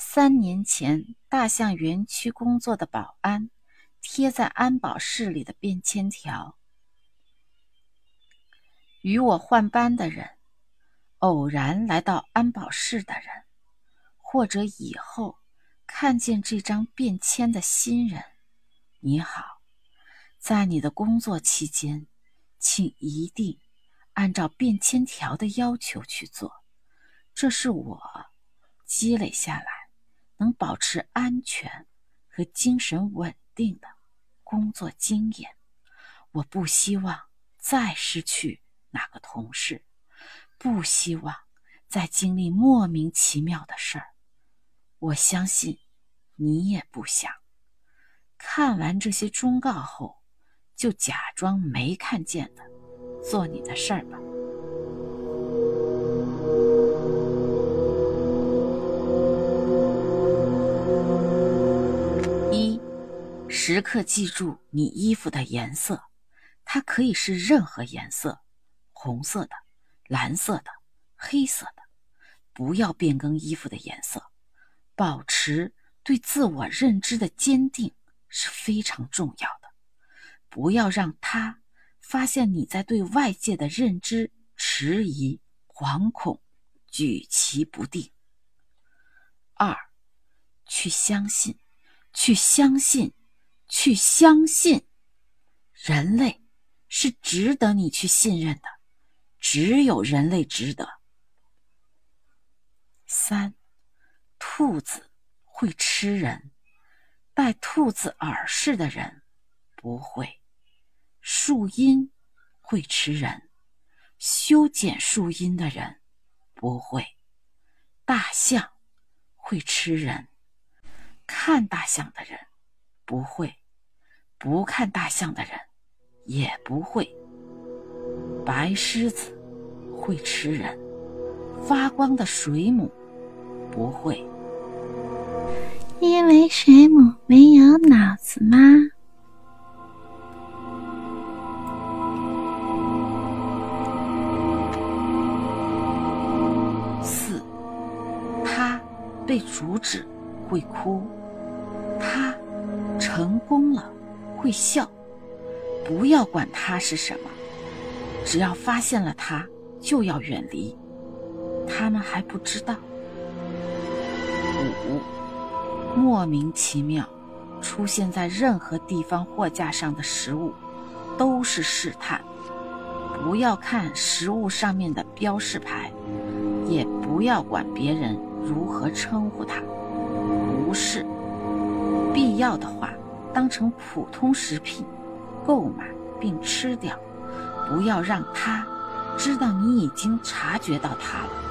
三年前大象园区工作的保安贴在安保室里的便签条。与我换班的人，偶然来到安保室的人，或者以后看见这张便签的新人，你好，在你的工作期间，请一定按照便签条的要求去做。这是我积累下来能保持安全和精神稳定的工作经验。我不希望再失去。哪个同事不希望再经历莫名其妙的事儿？我相信你也不想。看完这些忠告后，就假装没看见的，做你的事儿吧。时刻记住你衣服的颜色，它可以是任何颜色。红色的、蓝色的、黑色的，不要变更衣服的颜色。保持对自我认知的坚定是非常重要的。不要让他发现你在对外界的认知迟疑、惶恐、举棋不定。二，去相信，去相信，去相信，人类是值得你去信任的。只有人类值得。三，兔子会吃人，戴兔子耳饰的人不会。树荫会吃人，修剪树荫的人不会。大象会吃人，看大象的人不会，不看大象的人也不会。白狮子会吃人，发光的水母不会，因为水母没有脑子吗？四，他被阻止会哭，他成功了会笑，不要管它是什么。只要发现了它，就要远离。他们还不知道。五，莫名其妙出现在任何地方货架上的食物，都是试探。不要看食物上面的标示牌，也不要管别人如何称呼它。无视。必要的话，当成普通食品购买并吃掉。不要让他知道你已经察觉到他了。